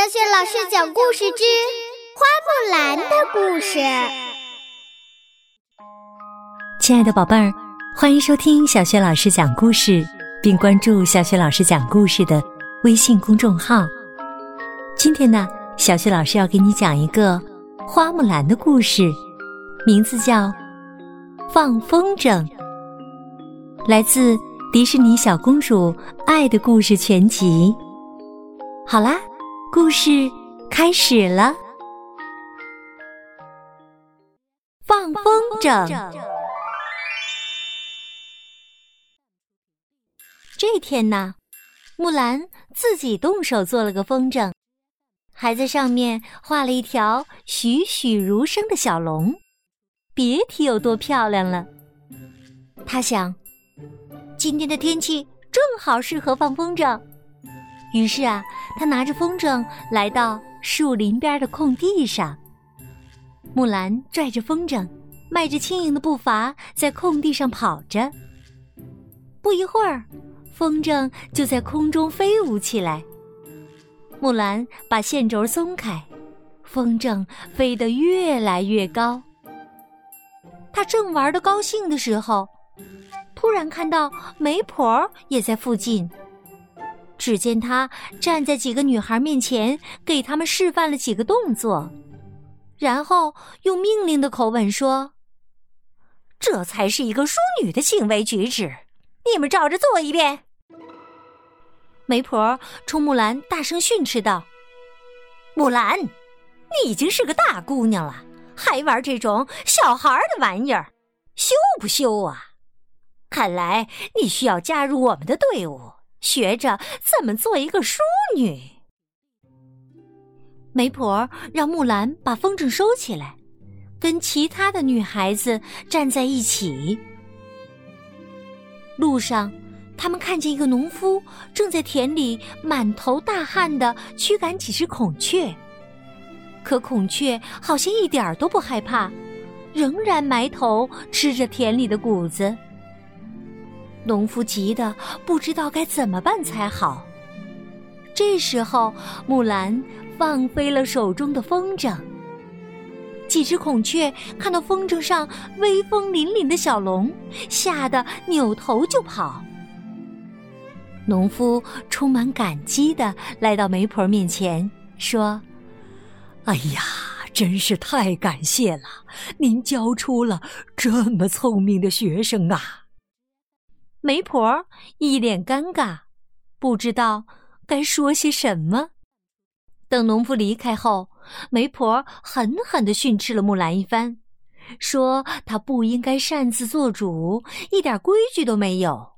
小雪老师讲故事之《花木兰的故事》。亲爱的宝贝儿，欢迎收听小雪老师讲故事，并关注小雪老师讲故事的微信公众号。今天呢，小雪老师要给你讲一个花木兰的故事，名字叫《放风筝》，来自迪士尼小公主爱的故事全集。好啦。故事开始了。放风筝。这天呢，木兰自己动手做了个风筝，还在上面画了一条栩栩如生的小龙，别提有多漂亮了。他想，今天的天气正好适合放风筝。于是啊，他拿着风筝来到树林边的空地上。木兰拽着风筝，迈着轻盈的步伐在空地上跑着。不一会儿，风筝就在空中飞舞起来。木兰把线轴松开，风筝飞得越来越高。他正玩得高兴的时候，突然看到媒婆也在附近。只见他站在几个女孩面前，给他们示范了几个动作，然后用命令的口吻说：“这才是一个淑女的行为举止，你们照着做一遍。”媒婆冲木兰大声训斥道：“木兰，你已经是个大姑娘了，还玩这种小孩的玩意儿，羞不羞啊？看来你需要加入我们的队伍。”学着怎么做一个淑女。媒婆让木兰把风筝收起来，跟其他的女孩子站在一起。路上，他们看见一个农夫正在田里满头大汗的驱赶几只孔雀，可孔雀好像一点都不害怕，仍然埋头吃着田里的谷子。农夫急得不知道该怎么办才好。这时候，木兰放飞了手中的风筝。几只孔雀看到风筝上威风凛凛的小龙，吓得扭头就跑。农夫充满感激的来到媒婆面前，说：“哎呀，真是太感谢了！您教出了这么聪明的学生啊！”媒婆一脸尴尬，不知道该说些什么。等农夫离开后，媒婆狠狠地训斥了木兰一番，说她不应该擅自做主，一点规矩都没有。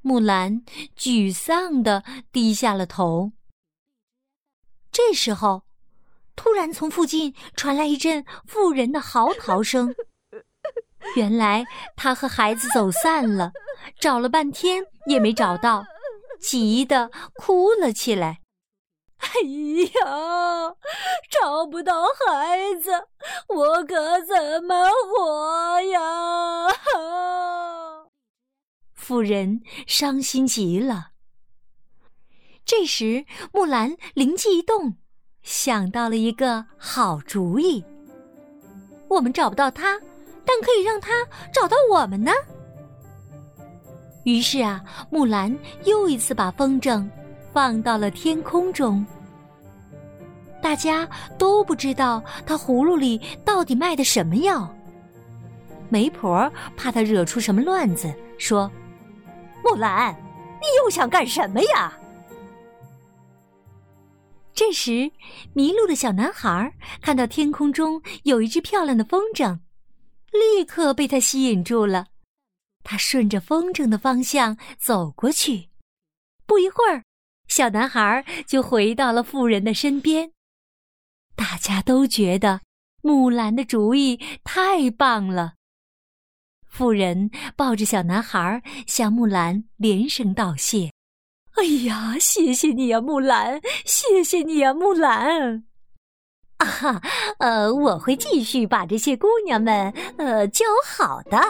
木兰沮丧地低下了头。这时候，突然从附近传来一阵妇人的嚎啕声。原来他和孩子走散了，找了半天也没找到，急得哭了起来。哎呀，找不到孩子，我可怎么活呀？妇人伤心极了。这时，木兰灵机一动，想到了一个好主意。我们找不到他。但可以让他找到我们呢。于是啊，木兰又一次把风筝放到了天空中。大家都不知道他葫芦里到底卖的什么药。媒婆怕他惹出什么乱子，说：“木兰，你又想干什么呀？”这时，迷路的小男孩看到天空中有一只漂亮的风筝。立刻被他吸引住了，他顺着风筝的方向走过去。不一会儿，小男孩就回到了妇人的身边。大家都觉得木兰的主意太棒了。妇人抱着小男孩向木兰连声道谢：“哎呀，谢谢你呀，木兰！谢谢你呀，木兰！”啊，呃，我会继续把这些姑娘们呃教好的。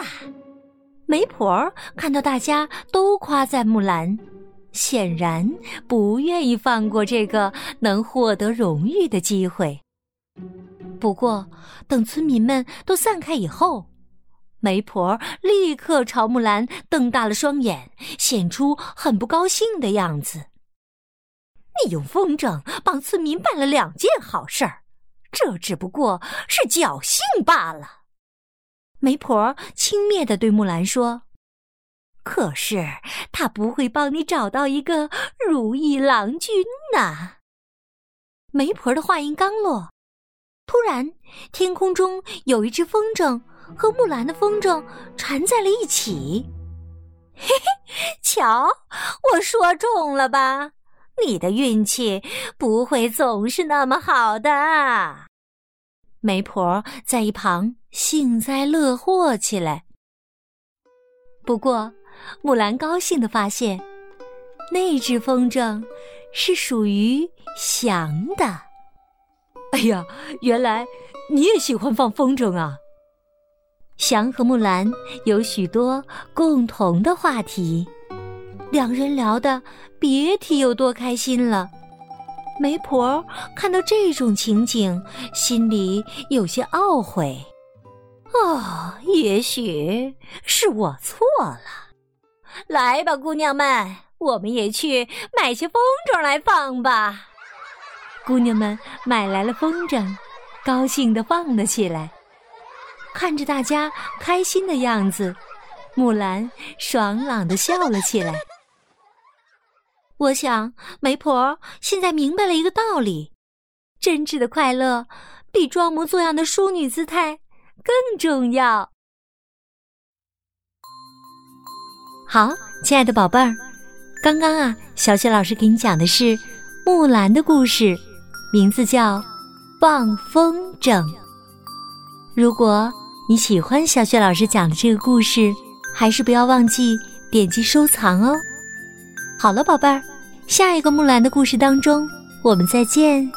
媒婆看到大家都夸赞木兰，显然不愿意放过这个能获得荣誉的机会。不过，等村民们都散开以后，媒婆立刻朝木兰瞪大了双眼，显出很不高兴的样子。你用风筝帮村民办了两件好事儿，这只不过是侥幸罢了。媒婆轻蔑地对木兰说：“可是他不会帮你找到一个如意郎君呐。”媒婆的话音刚落，突然天空中有一只风筝和木兰的风筝缠在了一起。嘿嘿，瞧，我说中了吧？你的运气不会总是那么好的。媒婆在一旁幸灾乐祸起来。不过，木兰高兴的发现，那只风筝是属于翔的。哎呀，原来你也喜欢放风筝啊！翔和木兰有许多共同的话题。两人聊得别提有多开心了。媒婆看到这种情景，心里有些懊悔。哦，也许是我错了。来吧，姑娘们，我们也去买些风筝来放吧。姑娘们买来了风筝，高兴地放了起来。看着大家开心的样子，木兰爽朗地笑了起来。我想，媒婆现在明白了一个道理：真挚的快乐比装模作样的淑女姿态更重要。好，亲爱的宝贝儿，刚刚啊，小雪老师给你讲的是木兰的故事，名字叫《放风筝》。如果你喜欢小雪老师讲的这个故事，还是不要忘记点击收藏哦。好了，宝贝儿，下一个木兰的故事当中，我们再见。